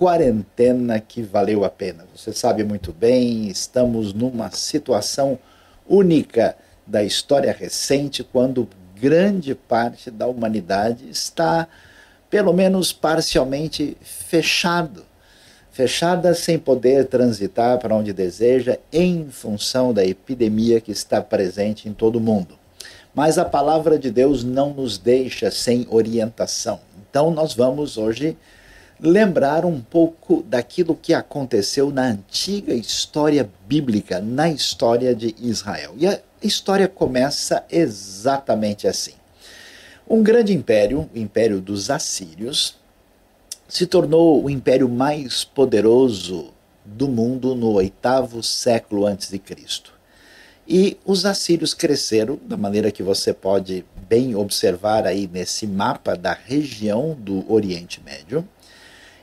quarentena que valeu a pena. Você sabe muito bem, estamos numa situação única da história recente quando grande parte da humanidade está, pelo menos parcialmente, fechado. Fechada sem poder transitar para onde deseja em função da epidemia que está presente em todo o mundo. Mas a palavra de Deus não nos deixa sem orientação. Então nós vamos hoje lembrar um pouco daquilo que aconteceu na antiga história bíblica, na história de Israel. E a história começa exatamente assim. Um grande império, o império dos assírios, se tornou o império mais poderoso do mundo no oitavo século antes de Cristo. E os assírios cresceram da maneira que você pode bem observar aí nesse mapa da região do Oriente Médio.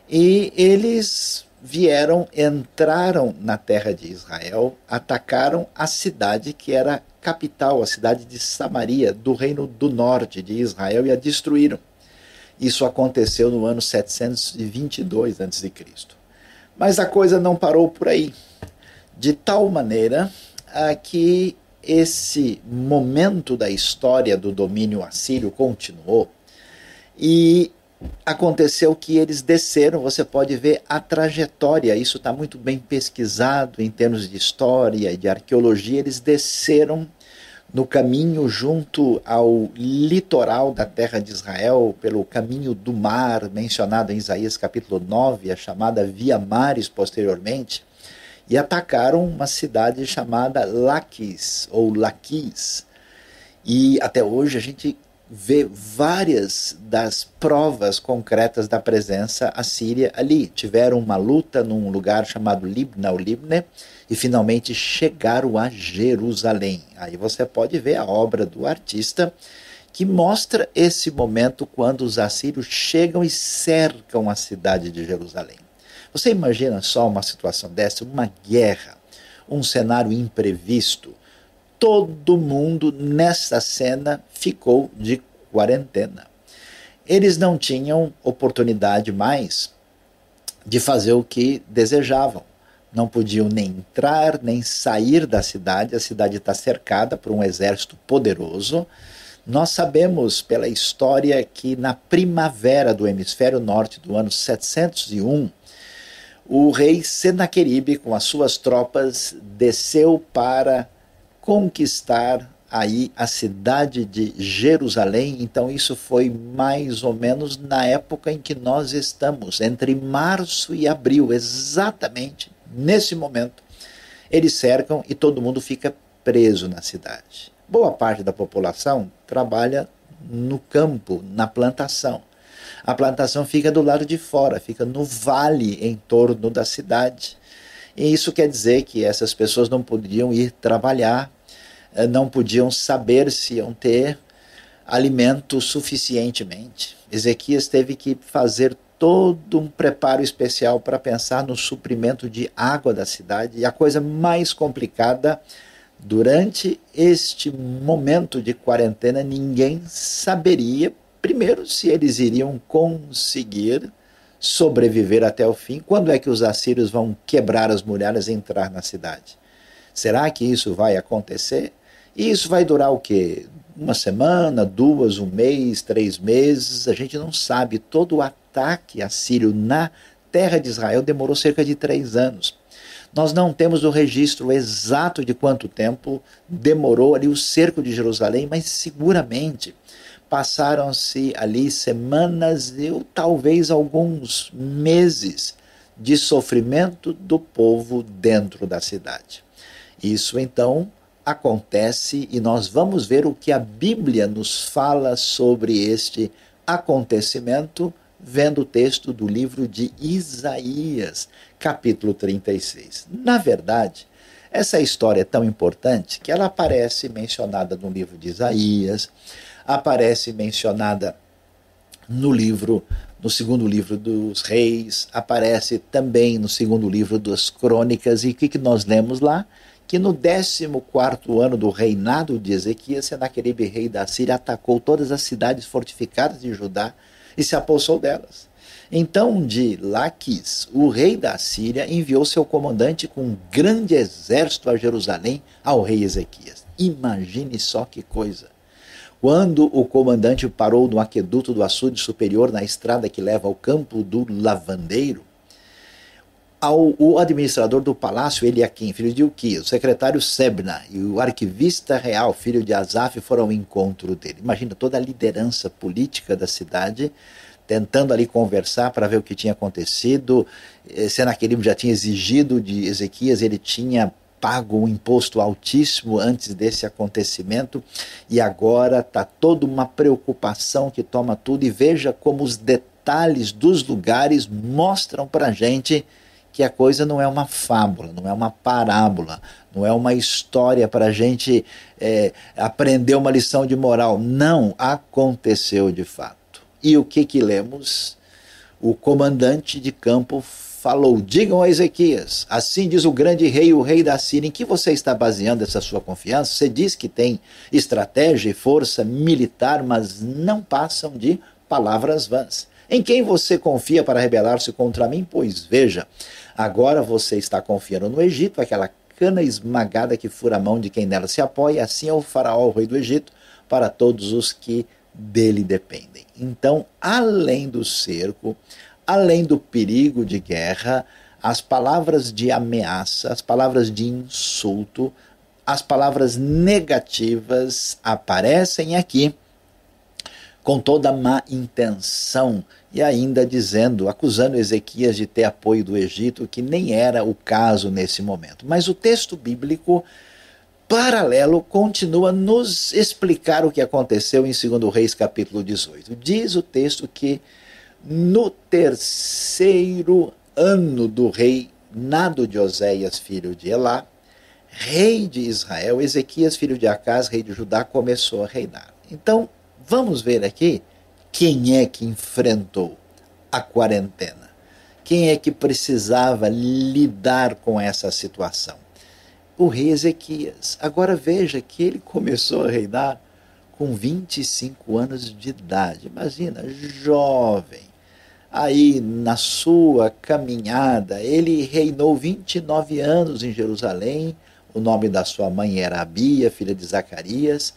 E eles vieram, entraram na terra de Israel, atacaram a cidade que era capital, a cidade de Samaria, do reino do norte de Israel, e a destruíram. Isso aconteceu no ano 722 a.C. Mas a coisa não parou por aí. De tal maneira ah, que esse momento da história do domínio assírio continuou e aconteceu que eles desceram, você pode ver a trajetória, isso está muito bem pesquisado em termos de história e de arqueologia, eles desceram no caminho junto ao litoral da terra de Israel, pelo caminho do mar, mencionado em Isaías capítulo 9, a chamada Via Mares posteriormente, e atacaram uma cidade chamada Laquis, ou Laquis. E até hoje a gente vê várias das provas concretas da presença assíria ali. Tiveram uma luta num lugar chamado Libna, ou Libne, e finalmente chegaram a Jerusalém. Aí você pode ver a obra do artista que mostra esse momento quando os assírios chegam e cercam a cidade de Jerusalém. Você imagina só uma situação dessa, uma guerra, um cenário imprevisto, todo mundo nessa cena ficou de quarentena. Eles não tinham oportunidade mais de fazer o que desejavam. Não podiam nem entrar, nem sair da cidade. A cidade está cercada por um exército poderoso. Nós sabemos pela história que na primavera do hemisfério norte do ano 701, o rei Senaqueribe, com as suas tropas, desceu para conquistar aí a cidade de Jerusalém. Então, isso foi mais ou menos na época em que nós estamos, entre março e abril, exatamente nesse momento. Eles cercam e todo mundo fica preso na cidade. Boa parte da população trabalha no campo, na plantação. A plantação fica do lado de fora, fica no vale em torno da cidade. E isso quer dizer que essas pessoas não podiam ir trabalhar não podiam saber se iam ter alimento suficientemente. Ezequias teve que fazer todo um preparo especial para pensar no suprimento de água da cidade. E a coisa mais complicada, durante este momento de quarentena, ninguém saberia, primeiro, se eles iriam conseguir sobreviver até o fim. Quando é que os assírios vão quebrar as muralhas e entrar na cidade? Será que isso vai acontecer? E isso vai durar o quê? Uma semana, duas, um mês, três meses? A gente não sabe. Todo o ataque assírio na terra de Israel demorou cerca de três anos. Nós não temos o registro exato de quanto tempo demorou ali o cerco de Jerusalém, mas seguramente passaram-se ali semanas ou talvez alguns meses de sofrimento do povo dentro da cidade. Isso então acontece e nós vamos ver o que a Bíblia nos fala sobre este acontecimento, vendo o texto do livro de Isaías, capítulo 36. Na verdade, essa história é tão importante que ela aparece mencionada no livro de Isaías, aparece mencionada no livro, no segundo livro dos Reis, aparece também no segundo livro das Crônicas, e o que, que nós lemos lá? Que no 14 ano do reinado de Ezequias, Senaqueribe, rei da Síria, atacou todas as cidades fortificadas de Judá e se apossou delas. Então, de Laquis, o rei da Síria enviou seu comandante com um grande exército a Jerusalém ao rei Ezequias. Imagine só que coisa. Quando o comandante parou no aqueduto do açude superior, na estrada que leva ao campo do lavandeiro, ao, o administrador do palácio, Eliakim, filho de Uquias, o secretário Sebna e o arquivista real, filho de Asaf, foram ao encontro dele. Imagina toda a liderança política da cidade tentando ali conversar para ver o que tinha acontecido. Eh, Senaquerib já tinha exigido de Ezequias, ele tinha pago um imposto altíssimo antes desse acontecimento e agora está toda uma preocupação que toma tudo e veja como os detalhes dos lugares mostram para a gente que a coisa não é uma fábula, não é uma parábola, não é uma história para a gente é, aprender uma lição de moral. Não, aconteceu de fato. E o que que lemos? O comandante de campo falou: Digam a Ezequias, assim diz o grande rei, o rei da Síria, em que você está baseando essa sua confiança? Você diz que tem estratégia e força militar, mas não passam de palavras vãs. Em quem você confia para rebelar-se contra mim? Pois veja, agora você está confiando no Egito, aquela cana esmagada que fura a mão de quem nela se apoia, assim é o faraó, o rei do Egito, para todos os que dele dependem. Então, além do cerco, além do perigo de guerra, as palavras de ameaça, as palavras de insulto, as palavras negativas aparecem aqui com toda má intenção e ainda dizendo, acusando Ezequias de ter apoio do Egito, que nem era o caso nesse momento. Mas o texto bíblico paralelo continua nos explicar o que aconteceu em 2 Reis capítulo 18. Diz o texto que no terceiro ano do rei Nado de Oséias, filho de Elá, rei de Israel, Ezequias, filho de Acás, rei de Judá, começou a reinar. Então, vamos ver aqui quem é que enfrentou a quarentena. Quem é que precisava lidar com essa situação? O rei Ezequias. Agora veja que ele começou a reinar com 25 anos de idade. Imagina, jovem aí na sua caminhada, ele reinou 29 anos em Jerusalém. O nome da sua mãe era Abia, filha de Zacarias.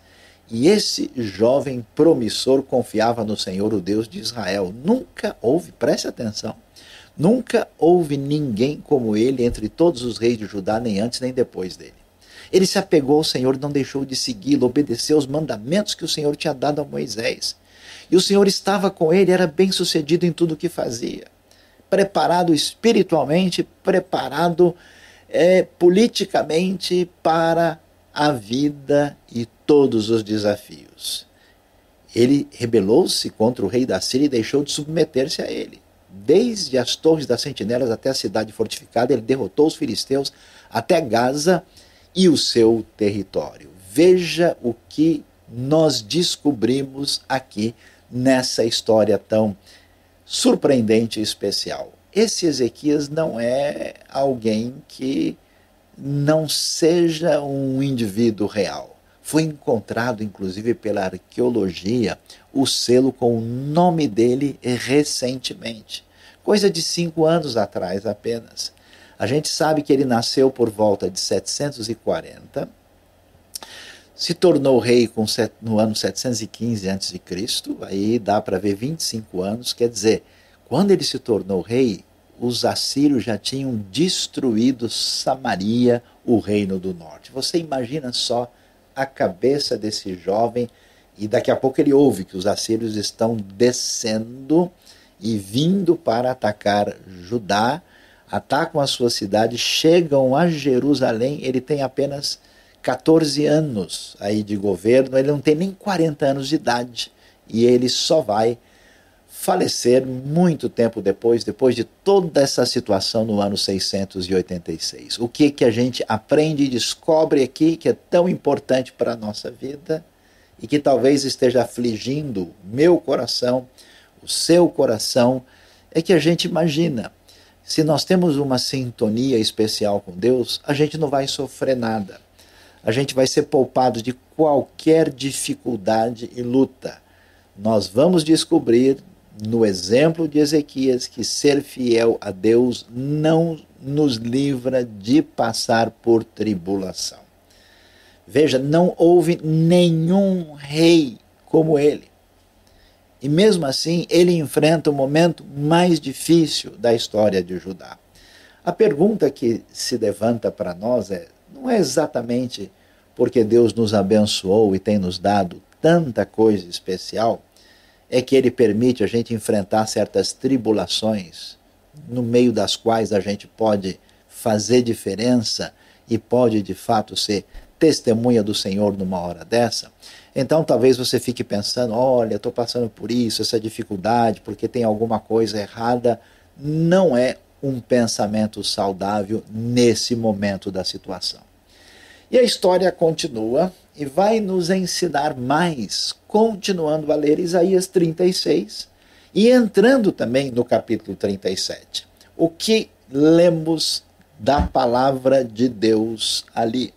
E esse jovem promissor confiava no Senhor, o Deus de Israel. Nunca houve, preste atenção, nunca houve ninguém como ele entre todos os reis de Judá, nem antes nem depois dele. Ele se apegou ao Senhor, não deixou de segui-lo, obedeceu os mandamentos que o Senhor tinha dado a Moisés. E o Senhor estava com ele, era bem sucedido em tudo o que fazia. Preparado espiritualmente, preparado é, politicamente para a vida e todos os desafios. Ele rebelou-se contra o rei da Síria e deixou de submeter-se a ele. Desde as torres das sentinelas até a cidade fortificada, ele derrotou os filisteus até Gaza e o seu território. Veja o que nós descobrimos aqui nessa história tão surpreendente e especial. Esse Ezequias não é alguém que não seja um indivíduo real. Foi encontrado, inclusive, pela arqueologia, o selo com o nome dele recentemente, coisa de cinco anos atrás apenas. A gente sabe que ele nasceu por volta de 740 se tornou rei com, no ano 715 a.C., aí dá para ver 25 anos, quer dizer, quando ele se tornou rei, os assírios já tinham destruído Samaria, o reino do norte. Você imagina só a cabeça desse jovem, e daqui a pouco ele ouve que os assírios estão descendo e vindo para atacar Judá, atacam a sua cidade, chegam a Jerusalém, ele tem apenas 14 anos aí de governo, ele não tem nem 40 anos de idade. E ele só vai falecer muito tempo depois, depois de toda essa situação no ano 686. O que que a gente aprende e descobre aqui que é tão importante para a nossa vida e que talvez esteja afligindo meu coração, o seu coração, é que a gente imagina, se nós temos uma sintonia especial com Deus, a gente não vai sofrer nada a gente vai ser poupado de qualquer dificuldade e luta. Nós vamos descobrir no exemplo de Ezequias que ser fiel a Deus não nos livra de passar por tribulação. Veja, não houve nenhum rei como ele. E mesmo assim, ele enfrenta o momento mais difícil da história de Judá. A pergunta que se levanta para nós é: não é exatamente porque Deus nos abençoou e tem nos dado tanta coisa especial, é que Ele permite a gente enfrentar certas tribulações, no meio das quais a gente pode fazer diferença e pode de fato ser testemunha do Senhor numa hora dessa. Então talvez você fique pensando: olha, estou passando por isso, essa dificuldade, porque tem alguma coisa errada. Não é um pensamento saudável nesse momento da situação. E a história continua e vai nos ensinar mais, continuando a ler Isaías 36 e entrando também no capítulo 37. O que lemos da palavra de Deus ali?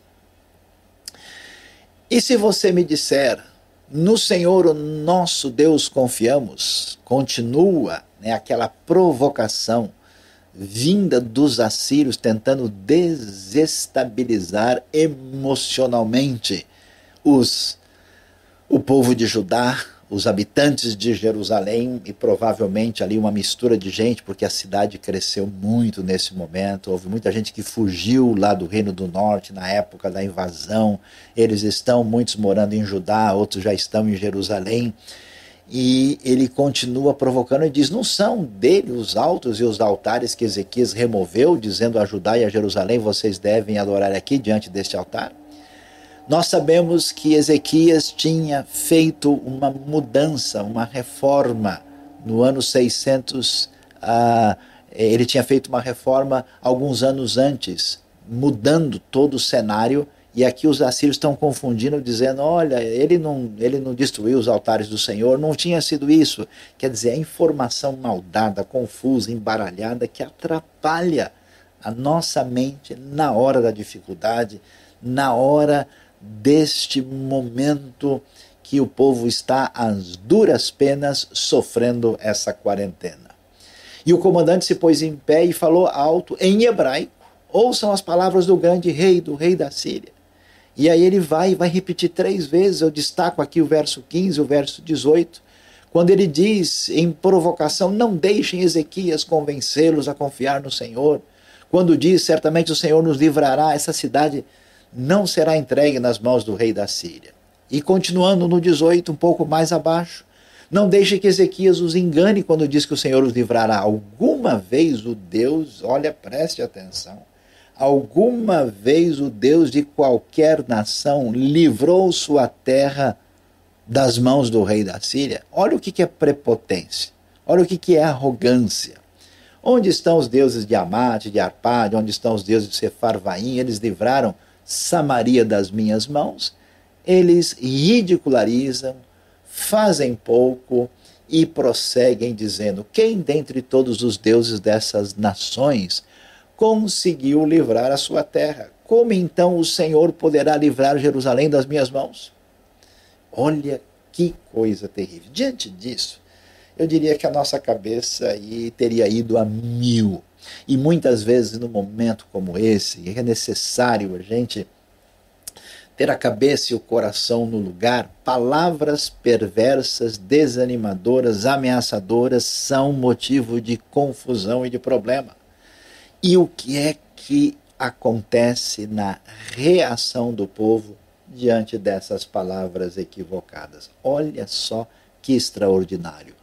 E se você me disser, no Senhor, o nosso Deus, confiamos, continua né, aquela provocação vinda dos assírios tentando desestabilizar emocionalmente os o povo de Judá, os habitantes de Jerusalém e provavelmente ali uma mistura de gente, porque a cidade cresceu muito nesse momento. Houve muita gente que fugiu lá do Reino do Norte na época da invasão. Eles estão, muitos morando em Judá, outros já estão em Jerusalém. E ele continua provocando e diz: Não são dele os altos e os altares que Ezequias removeu, dizendo a Judá e a Jerusalém: Vocês devem adorar aqui diante deste altar? Nós sabemos que Ezequias tinha feito uma mudança, uma reforma no ano 600. Uh, ele tinha feito uma reforma alguns anos antes, mudando todo o cenário. E aqui os assírios estão confundindo, dizendo: olha, ele não, ele não destruiu os altares do Senhor, não tinha sido isso. Quer dizer, a informação maldada, confusa, embaralhada, que atrapalha a nossa mente na hora da dificuldade, na hora deste momento que o povo está às duras penas sofrendo essa quarentena. E o comandante se pôs em pé e falou alto em hebraico: Ouçam as palavras do grande rei, do rei da Síria. E aí ele vai e vai repetir três vezes. Eu destaco aqui o verso 15, o verso 18, quando ele diz em provocação: Não deixem Ezequias convencê-los a confiar no Senhor. Quando diz: Certamente o Senhor nos livrará, essa cidade não será entregue nas mãos do rei da Síria. E continuando no 18, um pouco mais abaixo, não deixe que Ezequias os engane quando diz que o Senhor os livrará. Alguma vez o Deus, olha, preste atenção, alguma vez o Deus de qualquer nação livrou sua terra das mãos do rei da Síria? Olha o que é prepotência, olha o que é arrogância. Onde estão os deuses de Amate, de Arpade, onde estão os deuses de Sefarvaim? Eles livraram Samaria das minhas mãos, eles ridicularizam, fazem pouco e prosseguem dizendo: Quem dentre todos os deuses dessas nações conseguiu livrar a sua terra? Como então o Senhor poderá livrar Jerusalém das minhas mãos? Olha que coisa terrível. Diante disso, eu diria que a nossa cabeça aí teria ido a mil. E muitas vezes, num momento como esse, é necessário a gente ter a cabeça e o coração no lugar, palavras perversas, desanimadoras, ameaçadoras são motivo de confusão e de problema. E o que é que acontece na reação do povo diante dessas palavras equivocadas? Olha só que extraordinário.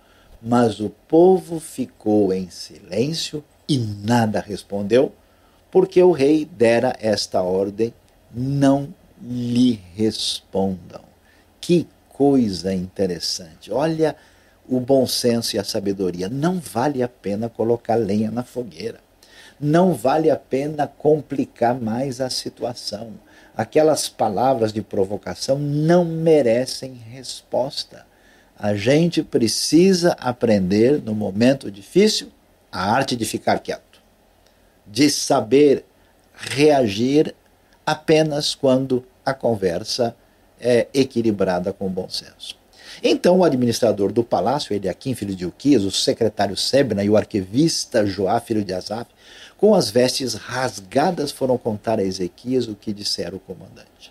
Mas o povo ficou em silêncio e nada respondeu, porque o rei dera esta ordem: não lhe respondam. Que coisa interessante. Olha o bom senso e a sabedoria. Não vale a pena colocar lenha na fogueira. Não vale a pena complicar mais a situação. Aquelas palavras de provocação não merecem resposta. A gente precisa aprender no momento difícil a arte de ficar quieto, de saber reagir apenas quando a conversa é equilibrada com bom senso. Então o administrador do palácio, Eliakim, filho de Uquias, o secretário Sebna e o arquivista Joá, filho de Asaf, com as vestes rasgadas foram contar a Ezequias o que dissera o comandante.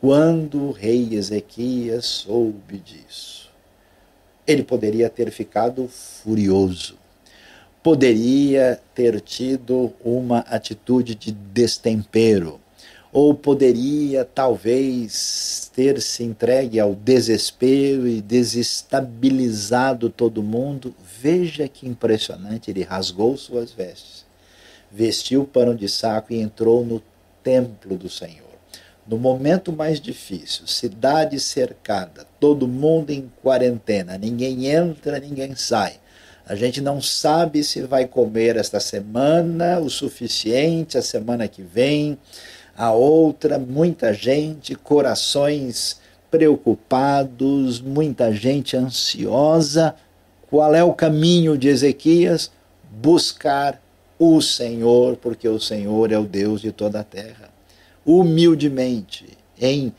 Quando o rei Ezequias soube disso, ele poderia ter ficado furioso, poderia ter tido uma atitude de destempero, ou poderia talvez ter se entregue ao desespero e desestabilizado todo mundo. Veja que impressionante, ele rasgou suas vestes, vestiu o pano de saco e entrou no templo do Senhor. No momento mais difícil, cidade cercada, todo mundo em quarentena, ninguém entra, ninguém sai. A gente não sabe se vai comer esta semana o suficiente, a semana que vem a outra, muita gente, corações preocupados, muita gente ansiosa. Qual é o caminho de Ezequias? Buscar o Senhor, porque o Senhor é o Deus de toda a terra. Humildemente, em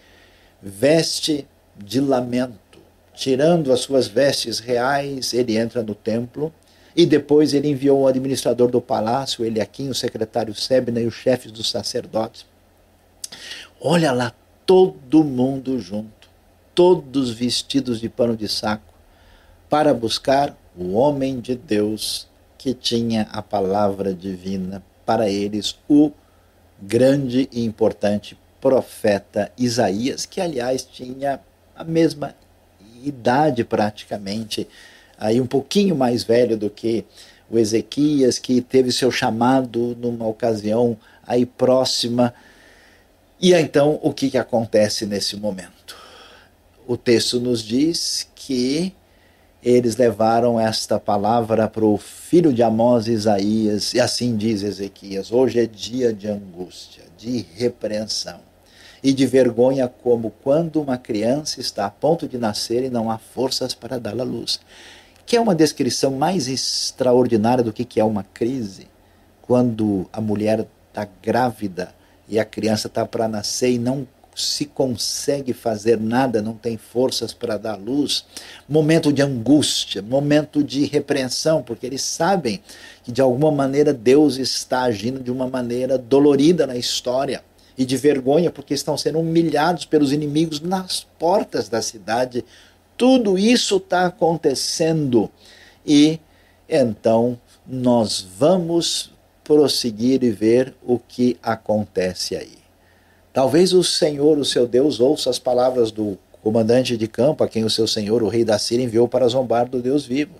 veste de lamento, tirando as suas vestes reais, ele entra no templo e depois ele enviou o administrador do palácio, Eliakim, o secretário Sebna e os chefes dos sacerdotes Olha lá, todo mundo junto, todos vestidos de pano de saco, para buscar o homem de Deus que tinha a palavra divina para eles, o grande e importante profeta Isaías, que aliás tinha a mesma idade praticamente, aí um pouquinho mais velho do que o Ezequias, que teve seu chamado numa ocasião aí próxima e então, o que, que acontece nesse momento? O texto nos diz que eles levaram esta palavra para o filho de Amós, Isaías, e assim diz Ezequias: hoje é dia de angústia, de repreensão e de vergonha, como quando uma criança está a ponto de nascer e não há forças para dar à luz. Que é uma descrição mais extraordinária do que é uma crise, quando a mulher está grávida e a criança está para nascer e não se consegue fazer nada, não tem forças para dar luz, momento de angústia, momento de repreensão, porque eles sabem que de alguma maneira Deus está agindo de uma maneira dolorida na história e de vergonha, porque estão sendo humilhados pelos inimigos nas portas da cidade. Tudo isso está acontecendo e então nós vamos prosseguir e ver o que acontece aí. Talvez o Senhor, o seu Deus, ouça as palavras do comandante de campo, a quem o seu Senhor, o rei da Síria, enviou para zombar do Deus vivo.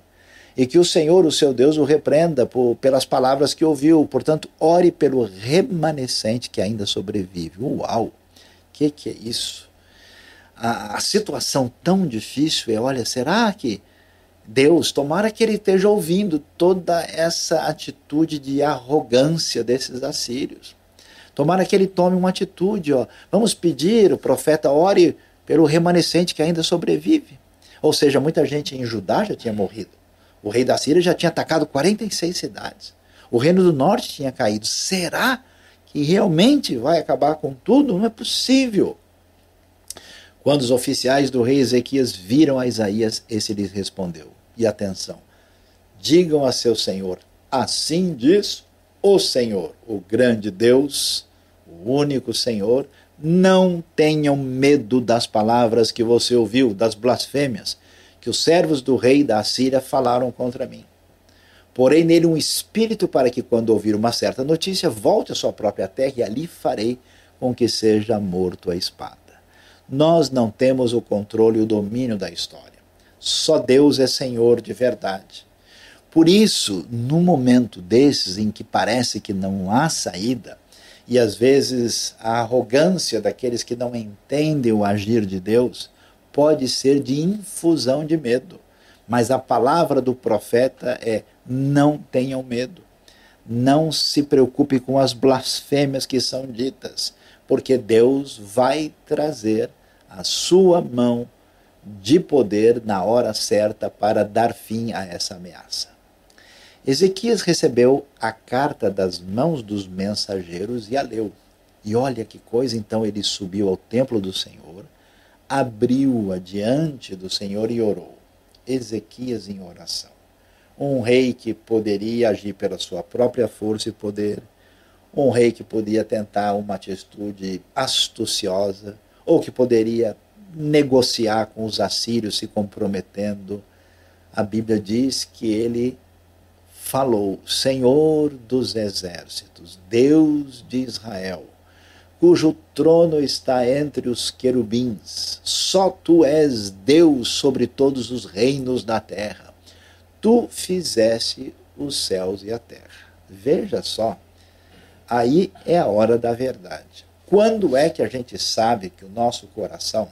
E que o Senhor, o seu Deus, o repreenda por, pelas palavras que ouviu. Portanto, ore pelo remanescente que ainda sobrevive. Uau! O que, que é isso? A, a situação tão difícil é: olha, será que Deus, tomara que ele esteja ouvindo toda essa atitude de arrogância desses assírios. Tomara que ele tome uma atitude, ó. Vamos pedir, o profeta ore pelo remanescente que ainda sobrevive. Ou seja, muita gente em Judá já tinha morrido. O rei da Síria já tinha atacado 46 cidades. O reino do norte tinha caído. Será que realmente vai acabar com tudo? Não é possível. Quando os oficiais do rei Ezequias viram a Isaías, esse lhes respondeu: e atenção. Digam a seu Senhor: Assim diz o Senhor, o grande Deus, único Senhor. Não tenham medo das palavras que você ouviu, das blasfêmias, que os servos do rei da Assíria falaram contra mim. Porém nele um espírito para que, quando ouvir uma certa notícia, volte à sua própria terra e ali farei com que seja morto a espada. Nós não temos o controle e o domínio da história. Só Deus é Senhor de verdade. Por isso, no momento desses em que parece que não há saída, e às vezes a arrogância daqueles que não entendem o agir de Deus pode ser de infusão de medo. Mas a palavra do profeta é: não tenham medo. Não se preocupe com as blasfêmias que são ditas, porque Deus vai trazer a sua mão de poder na hora certa para dar fim a essa ameaça. Ezequias recebeu a carta das mãos dos mensageiros e a leu. E olha que coisa, então ele subiu ao templo do Senhor, abriu-a diante do Senhor e orou. Ezequias em oração. Um rei que poderia agir pela sua própria força e poder, um rei que podia tentar uma atitude astuciosa, ou que poderia negociar com os assírios se comprometendo. A Bíblia diz que ele falou: Senhor dos exércitos, Deus de Israel, cujo trono está entre os querubins, só tu és Deus sobre todos os reinos da terra. Tu fizeste os céus e a terra. Veja só, aí é a hora da verdade. Quando é que a gente sabe que o nosso coração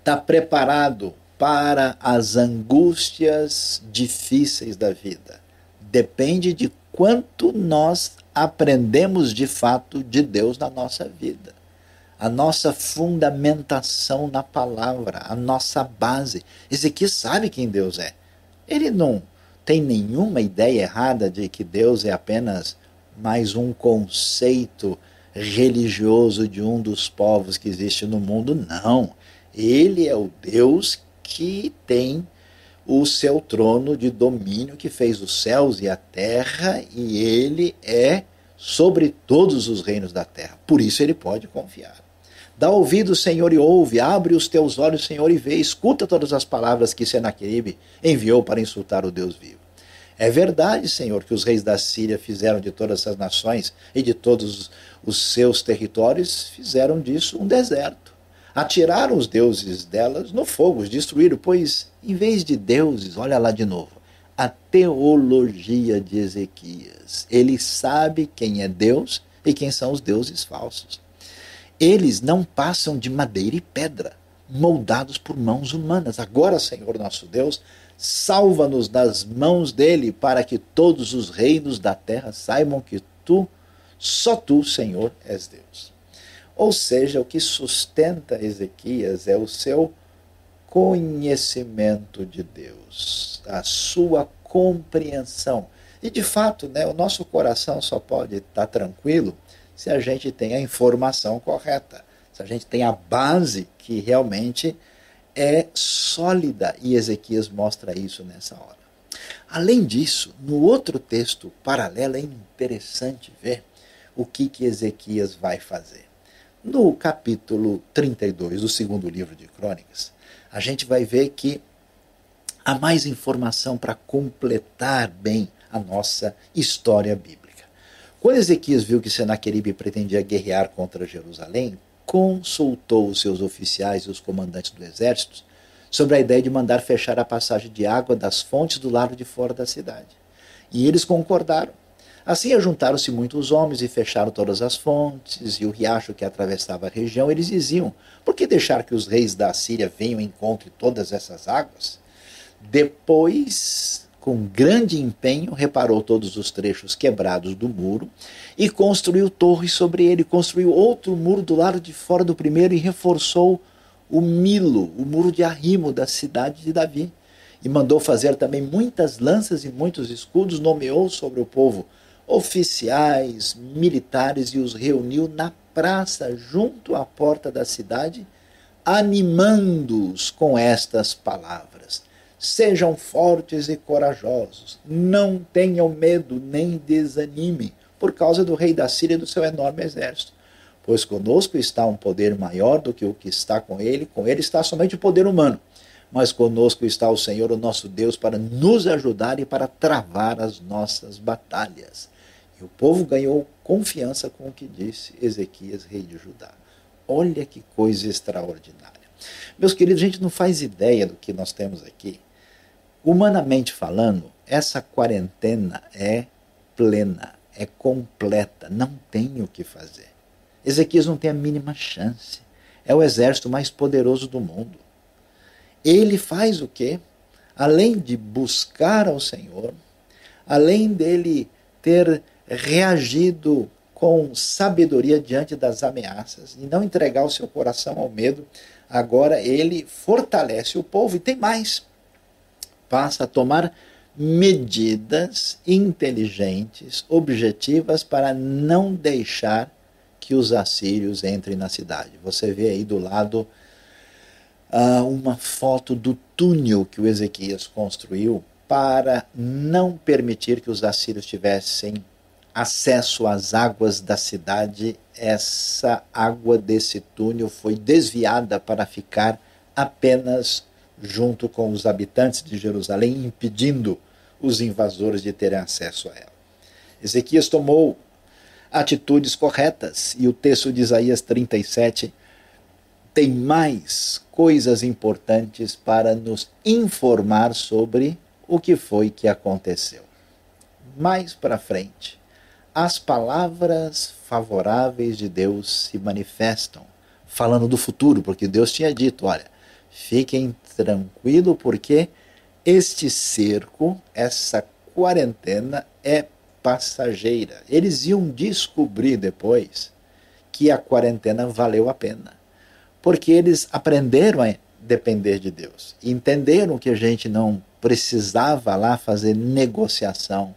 está preparado para as angústias difíceis da vida? Depende de quanto nós aprendemos de fato de Deus na nossa vida. A nossa fundamentação na palavra, a nossa base. Ezequiel sabe quem Deus é. Ele não tem nenhuma ideia errada de que Deus é apenas mais um conceito religioso de um dos povos que existe no mundo, não. Ele é o Deus que tem o seu trono de domínio, que fez os céus e a terra, e ele é sobre todos os reinos da terra. Por isso ele pode confiar. Dá ouvido, Senhor, e ouve, abre os teus olhos, Senhor, e vê, escuta todas as palavras que Senaqueribe enviou para insultar o Deus vivo. É verdade, Senhor, que os reis da Síria fizeram de todas essas nações e de todos os seus territórios, fizeram disso um deserto. Atiraram os deuses delas no fogo, os destruíram, pois em vez de deuses, olha lá de novo, a teologia de Ezequias. Ele sabe quem é Deus e quem são os deuses falsos. Eles não passam de madeira e pedra, moldados por mãos humanas. Agora, Senhor nosso Deus, salva-nos das mãos dele, para que todos os reinos da terra saibam que tu, só tu, Senhor, és Deus. Ou seja, o que sustenta Ezequias é o seu conhecimento de Deus, a sua compreensão. E de fato, né, o nosso coração só pode estar tranquilo se a gente tem a informação correta, se a gente tem a base que realmente é sólida e Ezequias mostra isso nessa hora. Além disso, no outro texto paralelo é interessante ver o que, que Ezequias vai fazer. No capítulo 32 do segundo livro de Crônicas, a gente vai ver que há mais informação para completar bem a nossa história bíblica. Quando Ezequias viu que Senaqueribe pretendia guerrear contra Jerusalém, consultou os seus oficiais e os comandantes do exército sobre a ideia de mandar fechar a passagem de água das fontes do lado de fora da cidade. E eles concordaram. Assim ajuntaram-se muitos homens e fecharam todas as fontes e o riacho que atravessava a região. Eles diziam: por que deixar que os reis da Síria venham e encontrem todas essas águas? Depois com grande empenho, reparou todos os trechos quebrados do muro e construiu torres sobre ele. Construiu outro muro do lado de fora do primeiro e reforçou o Milo, o muro de arrimo da cidade de Davi. E mandou fazer também muitas lanças e muitos escudos, nomeou sobre o povo oficiais, militares e os reuniu na praça junto à porta da cidade, animando-os com estas palavras Sejam fortes e corajosos, não tenham medo nem desanimem, por causa do rei da Síria e do seu enorme exército. Pois conosco está um poder maior do que o que está com ele, com ele está somente o poder humano. Mas conosco está o Senhor, o nosso Deus, para nos ajudar e para travar as nossas batalhas. E o povo ganhou confiança com o que disse Ezequias, rei de Judá. Olha que coisa extraordinária. Meus queridos, a gente não faz ideia do que nós temos aqui Humanamente falando, essa quarentena é plena, é completa, não tem o que fazer. Ezequias não tem a mínima chance. É o exército mais poderoso do mundo. Ele faz o quê? Além de buscar ao Senhor, além dele ter reagido com sabedoria diante das ameaças e não entregar o seu coração ao medo, agora ele fortalece o povo e tem mais passa a tomar medidas inteligentes, objetivas, para não deixar que os assírios entrem na cidade. Você vê aí do lado uh, uma foto do túnel que o Ezequias construiu para não permitir que os assírios tivessem acesso às águas da cidade. Essa água desse túnel foi desviada para ficar apenas junto com os habitantes de Jerusalém, impedindo os invasores de terem acesso a ela. Ezequias tomou atitudes corretas e o texto de Isaías 37 tem mais coisas importantes para nos informar sobre o que foi que aconteceu. Mais para frente, as palavras favoráveis de Deus se manifestam, falando do futuro, porque Deus tinha dito: olha, fiquem tranquilos, porque este cerco, essa quarentena é passageira. Eles iam descobrir depois que a quarentena valeu a pena, porque eles aprenderam a depender de Deus, entenderam que a gente não precisava lá fazer negociação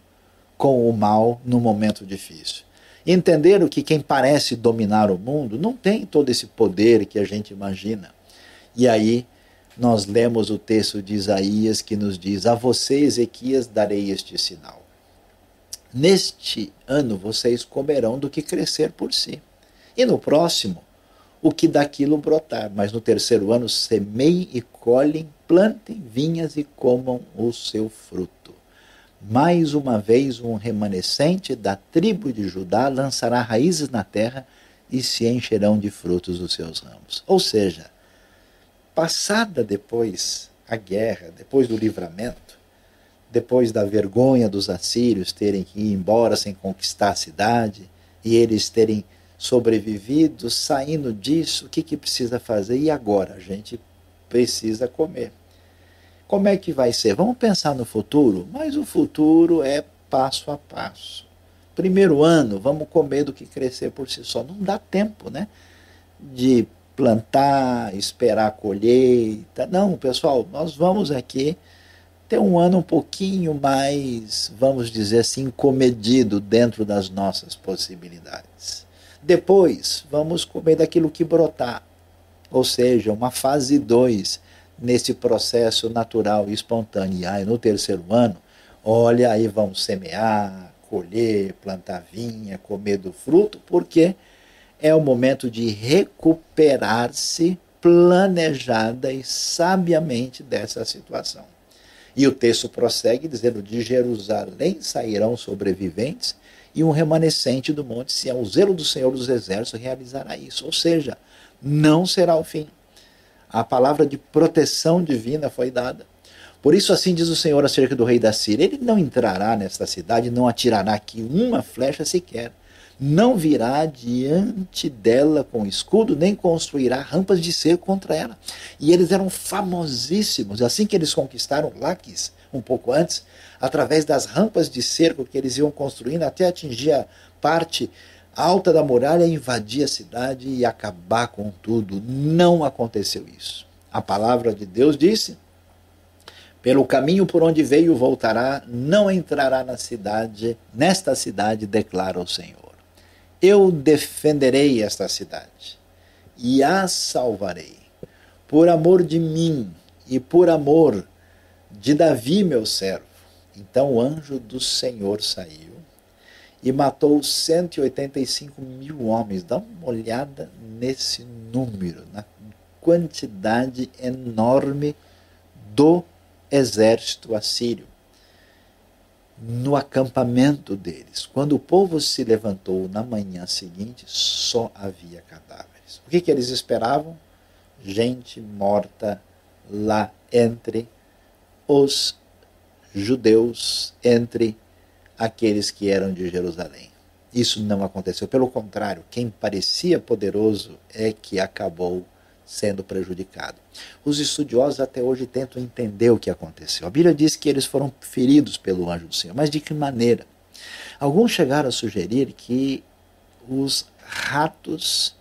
com o mal no momento difícil. Entenderam que quem parece dominar o mundo não tem todo esse poder que a gente imagina. E aí nós lemos o texto de Isaías que nos diz: A você, Ezequias, darei este sinal. Neste ano vocês comerão do que crescer por si. E no próximo, o que daquilo brotar. Mas no terceiro ano, semeiem e colhem, plantem vinhas e comam o seu fruto. Mais uma vez, um remanescente da tribo de Judá lançará raízes na terra e se encherão de frutos os seus ramos. Ou seja, passada depois a guerra, depois do livramento, depois da vergonha dos assírios terem que ir embora sem conquistar a cidade e eles terem sobrevivido, saindo disso, o que, que precisa fazer? E agora? A gente precisa comer. Como é que vai ser? Vamos pensar no futuro, mas o futuro é passo a passo. Primeiro ano, vamos comer do que crescer por si só. Não dá tempo, né? De plantar, esperar a colheita. Não, pessoal, nós vamos aqui ter um ano um pouquinho mais, vamos dizer assim, comedido dentro das nossas possibilidades. Depois, vamos comer daquilo que brotar, ou seja, uma fase 2 nesse processo natural e espontâneo. E aí, no terceiro ano, olha, aí vamos semear, colher, plantar vinha, comer do fruto, porque é o momento de recuperar-se planejada e sabiamente dessa situação. E o texto prossegue dizendo: De Jerusalém sairão sobreviventes e um remanescente do monte Sião. O zelo do Senhor dos Exércitos realizará isso. Ou seja, não será o fim. A palavra de proteção divina foi dada. Por isso, assim diz o Senhor acerca do rei da Síria: Ele não entrará nesta cidade, não atirará aqui uma flecha sequer. Não virá diante dela com escudo, nem construirá rampas de cerco contra ela. E eles eram famosíssimos. Assim que eles conquistaram Laques, um pouco antes, através das rampas de cerco que eles iam construindo até atingir a parte alta da muralha, invadir a cidade e acabar com tudo. Não aconteceu isso. A palavra de Deus disse: pelo caminho por onde veio voltará, não entrará na cidade, nesta cidade, declara o Senhor. Eu defenderei esta cidade e a salvarei, por amor de mim e por amor de Davi, meu servo então o anjo do Senhor saiu e matou 185 mil homens. Dá uma olhada nesse número, na quantidade enorme do exército assírio. No acampamento deles, quando o povo se levantou na manhã seguinte, só havia cadáveres. O que, que eles esperavam? Gente morta lá entre os judeus entre aqueles que eram de Jerusalém. Isso não aconteceu. Pelo contrário, quem parecia poderoso é que acabou sendo prejudicado. Os estudiosos até hoje tentam entender o que aconteceu. A Bíblia diz que eles foram feridos pelo anjo do Senhor, mas de que maneira? Alguns chegaram a sugerir que os ratos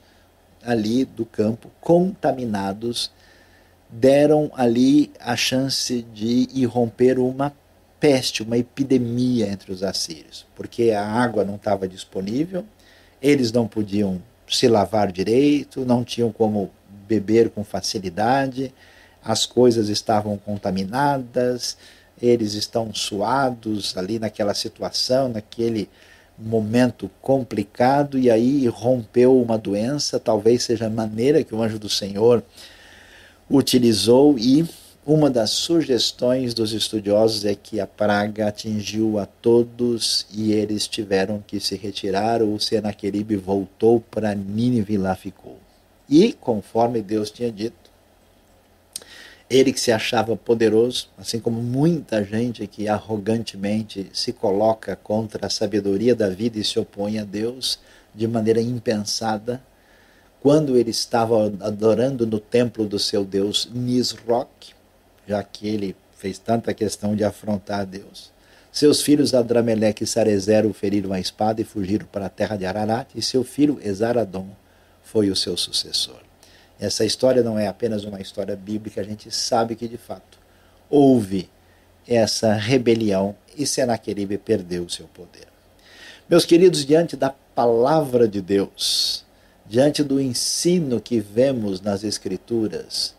ali do campo contaminados deram ali a chance de irromper uma peste, uma epidemia entre os assírios, porque a água não estava disponível, eles não podiam se lavar direito, não tinham como beber com facilidade, as coisas estavam contaminadas, eles estão suados ali naquela situação, naquele momento complicado, e aí rompeu uma doença, talvez seja a maneira que o anjo do Senhor utilizou, e uma das sugestões dos estudiosos é que a praga atingiu a todos e eles tiveram que se retirar, o Senaqueribe voltou para Nínive e lá ficou. E, conforme Deus tinha dito, ele que se achava poderoso, assim como muita gente que arrogantemente se coloca contra a sabedoria da vida e se opõe a Deus de maneira impensada, quando ele estava adorando no templo do seu deus Nisroch, já que ele fez tanta questão de afrontar Deus. Seus filhos Adrameleque e Sarezer o feriram a espada e fugiram para a terra de Ararat, e seu filho Esaradom foi o seu sucessor. Essa história não é apenas uma história bíblica, a gente sabe que de fato houve essa rebelião e Senaqueribe perdeu o seu poder. Meus queridos, diante da palavra de Deus, diante do ensino que vemos nas Escrituras,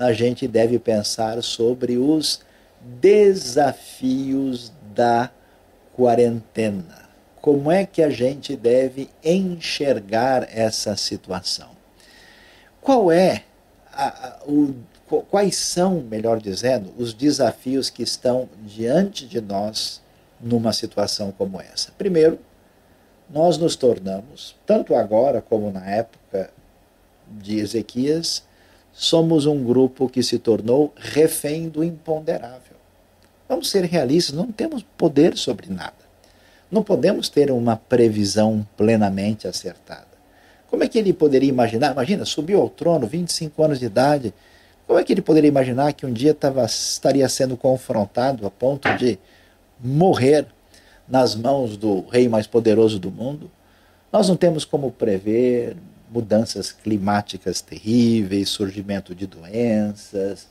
a gente deve pensar sobre os desafios da quarentena. Como é que a gente deve enxergar essa situação? Qual é a, a, o, quais são, melhor dizendo, os desafios que estão diante de nós numa situação como essa? Primeiro, nós nos tornamos, tanto agora como na época de Ezequias, somos um grupo que se tornou refém do imponderável. Vamos ser realistas, não temos poder sobre nada. Não podemos ter uma previsão plenamente acertada. Como é que ele poderia imaginar? Imagina, subiu ao trono, 25 anos de idade. Como é que ele poderia imaginar que um dia tava, estaria sendo confrontado a ponto de morrer nas mãos do rei mais poderoso do mundo? Nós não temos como prever mudanças climáticas terríveis, surgimento de doenças,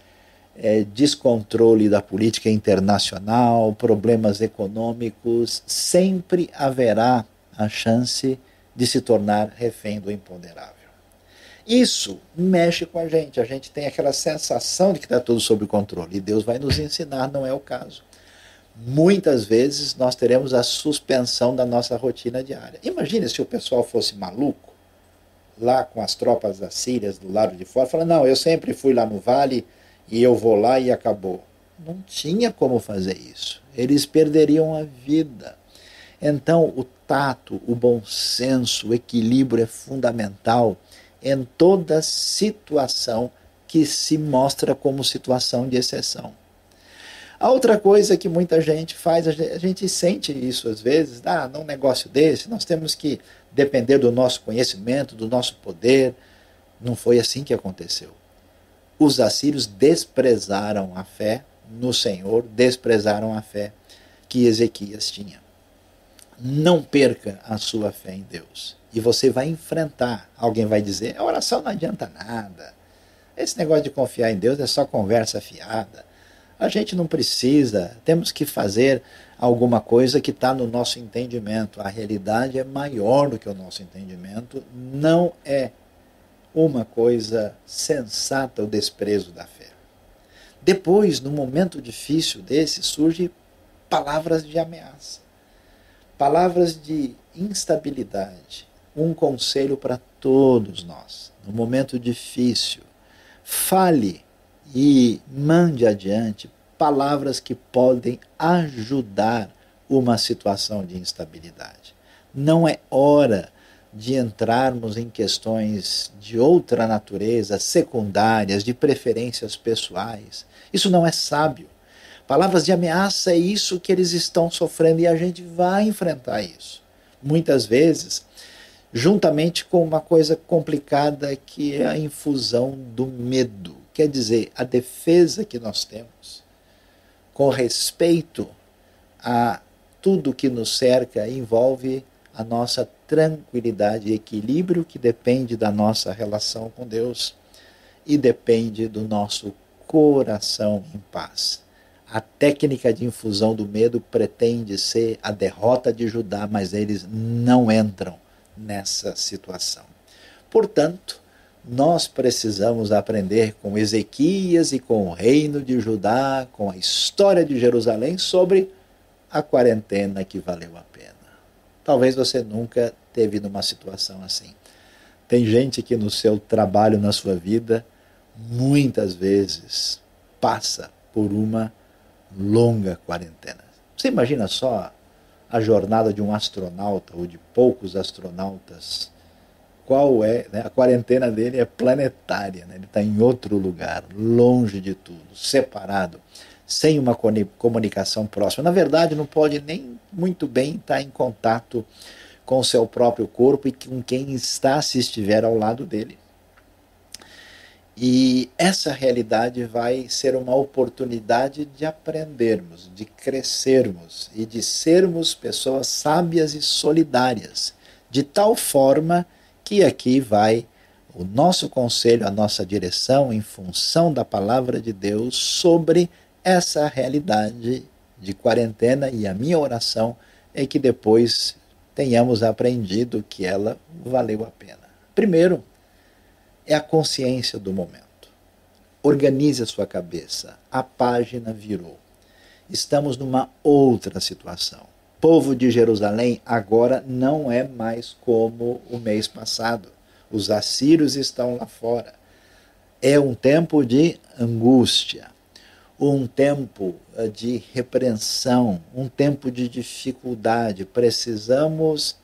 é, descontrole da política internacional, problemas econômicos. Sempre haverá a chance de se tornar refém do imponderável. Isso mexe com a gente, a gente tem aquela sensação de que está tudo sob controle e Deus vai nos ensinar, não é o caso. Muitas vezes nós teremos a suspensão da nossa rotina diária. Imagine se o pessoal fosse maluco, lá com as tropas assírias do lado de fora, falando: não, eu sempre fui lá no vale e eu vou lá e acabou. Não tinha como fazer isso. Eles perderiam a vida. Então, o tato, o bom senso, o equilíbrio é fundamental em toda situação que se mostra como situação de exceção. A outra coisa que muita gente faz, a gente sente isso às vezes, ah, num negócio desse, nós temos que depender do nosso conhecimento, do nosso poder. Não foi assim que aconteceu. Os assírios desprezaram a fé no Senhor, desprezaram a fé que Ezequias tinha não perca a sua fé em Deus. E você vai enfrentar. Alguém vai dizer: a oração não adianta nada. Esse negócio de confiar em Deus é só conversa fiada. A gente não precisa, temos que fazer alguma coisa que está no nosso entendimento. A realidade é maior do que o nosso entendimento. Não é uma coisa sensata o desprezo da fé. Depois, no momento difícil desse, surgem palavras de ameaça. Palavras de instabilidade. Um conselho para todos nós, no momento difícil. Fale e mande adiante palavras que podem ajudar uma situação de instabilidade. Não é hora de entrarmos em questões de outra natureza, secundárias, de preferências pessoais. Isso não é sábio. Palavras de ameaça é isso que eles estão sofrendo e a gente vai enfrentar isso. Muitas vezes, juntamente com uma coisa complicada que é a infusão do medo. Quer dizer, a defesa que nós temos com respeito a tudo que nos cerca envolve a nossa tranquilidade e equilíbrio que depende da nossa relação com Deus e depende do nosso coração em paz. A técnica de infusão do medo pretende ser a derrota de Judá, mas eles não entram nessa situação. Portanto, nós precisamos aprender com Ezequias e com o reino de Judá, com a história de Jerusalém, sobre a quarentena que valeu a pena. Talvez você nunca teve numa situação assim. Tem gente que no seu trabalho, na sua vida, muitas vezes passa por uma longa quarentena. Você imagina só a jornada de um astronauta ou de poucos astronautas? Qual é? Né? A quarentena dele é planetária, né? ele está em outro lugar, longe de tudo, separado, sem uma comunicação próxima. Na verdade, não pode nem muito bem estar em contato com o seu próprio corpo e com quem está se estiver ao lado dele. E essa realidade vai ser uma oportunidade de aprendermos, de crescermos e de sermos pessoas sábias e solidárias, de tal forma que aqui vai o nosso conselho, a nossa direção em função da palavra de Deus sobre essa realidade de quarentena e a minha oração é que depois tenhamos aprendido que ela valeu a pena. Primeiro, é a consciência do momento. Organize a sua cabeça. A página virou. Estamos numa outra situação. Povo de Jerusalém agora não é mais como o mês passado. Os assírios estão lá fora. É um tempo de angústia, um tempo eh, de repreensão, um tempo de dificuldade. Precisamos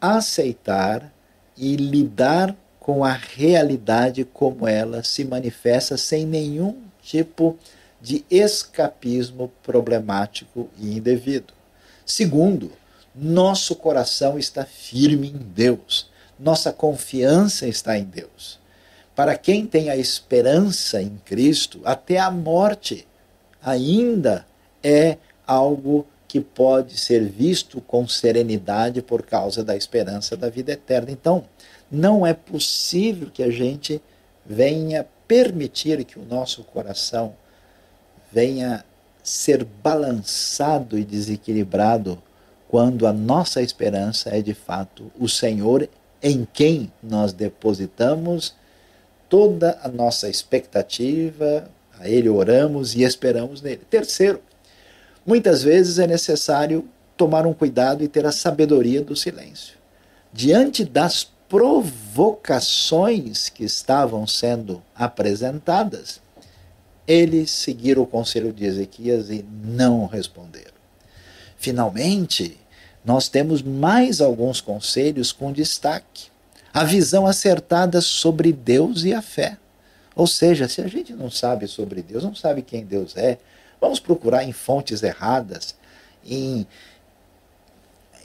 aceitar e lidar com a realidade como ela se manifesta sem nenhum tipo de escapismo problemático e indevido. Segundo, nosso coração está firme em Deus, nossa confiança está em Deus. Para quem tem a esperança em Cristo, até a morte ainda é algo que pode ser visto com serenidade por causa da esperança da vida eterna. Então, não é possível que a gente venha permitir que o nosso coração venha ser balançado e desequilibrado quando a nossa esperança é de fato o Senhor em quem nós depositamos toda a nossa expectativa, a Ele oramos e esperamos nele. Terceiro, muitas vezes é necessário tomar um cuidado e ter a sabedoria do silêncio. Diante das provocações que estavam sendo apresentadas, eles seguiram o conselho de Ezequias e não responderam. Finalmente, nós temos mais alguns conselhos com destaque. A visão acertada sobre Deus e a fé. Ou seja, se a gente não sabe sobre Deus, não sabe quem Deus é, vamos procurar em fontes erradas, em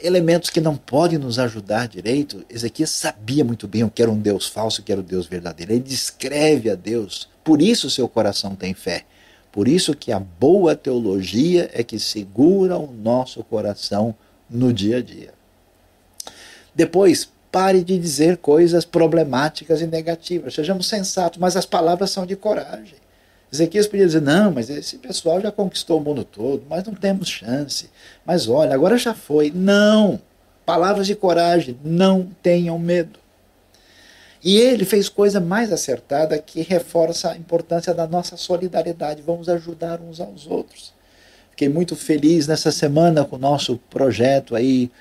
elementos que não podem nos ajudar direito. Ezequias sabia muito bem o que era um Deus falso o que era o Deus verdadeiro. Ele descreve a Deus. Por isso seu coração tem fé. Por isso que a boa teologia é que segura o nosso coração no dia a dia. Depois, pare de dizer coisas problemáticas e negativas. Sejamos sensatos, mas as palavras são de coragem. Ezequias podia dizer: não, mas esse pessoal já conquistou o mundo todo, mas não temos chance. Mas olha, agora já foi. Não! Palavras de coragem, não tenham medo. E ele fez coisa mais acertada que reforça a importância da nossa solidariedade. Vamos ajudar uns aos outros. Fiquei muito feliz nessa semana com o nosso projeto aí,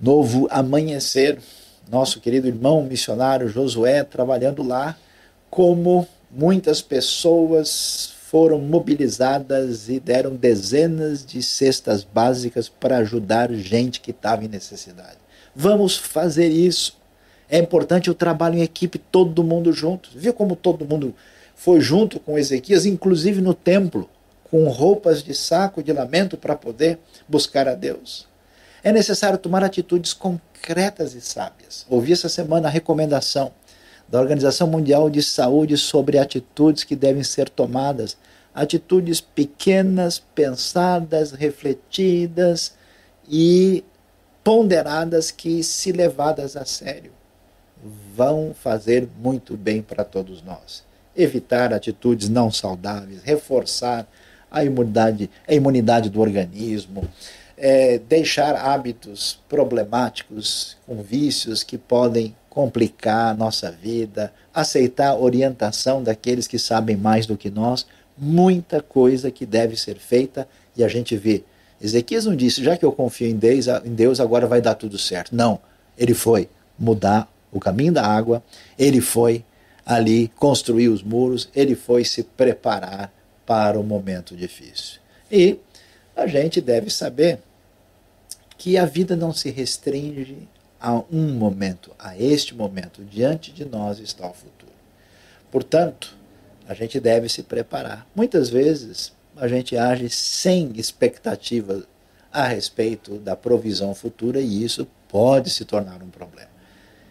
Novo Amanhecer. Nosso querido irmão missionário Josué trabalhando lá como muitas pessoas foram mobilizadas e deram dezenas de cestas básicas para ajudar gente que estava em necessidade. Vamos fazer isso. É importante o trabalho em equipe, todo mundo junto. Viu como todo mundo foi junto com Ezequias, inclusive no templo, com roupas de saco de lamento para poder buscar a Deus. É necessário tomar atitudes concretas e sábias. Ouvi essa semana a recomendação da Organização Mundial de Saúde sobre atitudes que devem ser tomadas, atitudes pequenas, pensadas, refletidas e ponderadas que, se levadas a sério, vão fazer muito bem para todos nós. Evitar atitudes não saudáveis, reforçar a imunidade, a imunidade do organismo, é, deixar hábitos problemáticos com vícios que podem complicar a nossa vida, aceitar a orientação daqueles que sabem mais do que nós, muita coisa que deve ser feita e a gente vê. Ezequias não disse, já que eu confio em Deus, em Deus agora vai dar tudo certo. Não, ele foi mudar o caminho da água, ele foi ali construir os muros, ele foi se preparar para o momento difícil. E a gente deve saber que a vida não se restringe a um momento, a este momento. Diante de nós está o futuro. Portanto, a gente deve se preparar. Muitas vezes a gente age sem expectativa a respeito da provisão futura e isso pode se tornar um problema.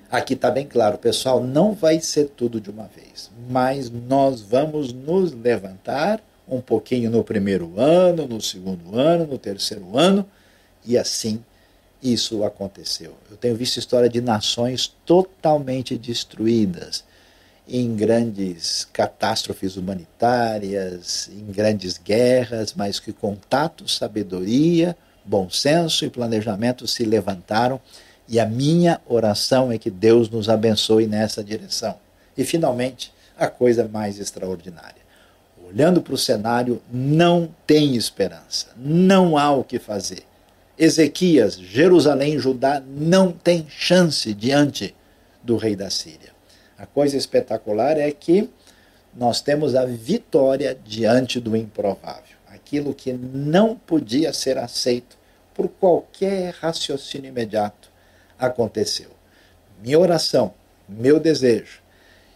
Aqui está bem claro, pessoal, não vai ser tudo de uma vez, mas nós vamos nos levantar um pouquinho no primeiro ano, no segundo ano, no terceiro ano, e assim isso aconteceu. Eu tenho visto história de nações totalmente destruídas em grandes catástrofes humanitárias, em grandes guerras, mas que com tato, sabedoria, bom senso e planejamento se levantaram. E a minha oração é que Deus nos abençoe nessa direção. E finalmente, a coisa mais extraordinária. Olhando para o cenário, não tem esperança, não há o que fazer. Ezequias, Jerusalém, Judá não tem chance diante do rei da Síria. A coisa espetacular é que nós temos a vitória diante do improvável. Aquilo que não podia ser aceito por qualquer raciocínio imediato aconteceu. Minha oração, meu desejo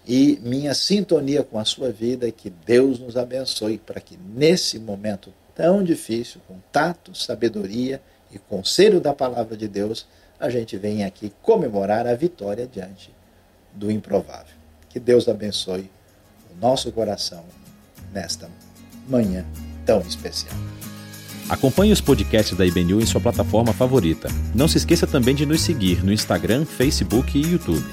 e minha sintonia com a sua vida é que Deus nos abençoe para que nesse momento tão difícil, com tato, sabedoria e conselho da palavra de Deus, a gente venha aqui comemorar a vitória diante do improvável. Que Deus abençoe o nosso coração nesta manhã tão especial. Acompanhe os podcasts da IBNU em sua plataforma favorita. Não se esqueça também de nos seguir no Instagram, Facebook e YouTube.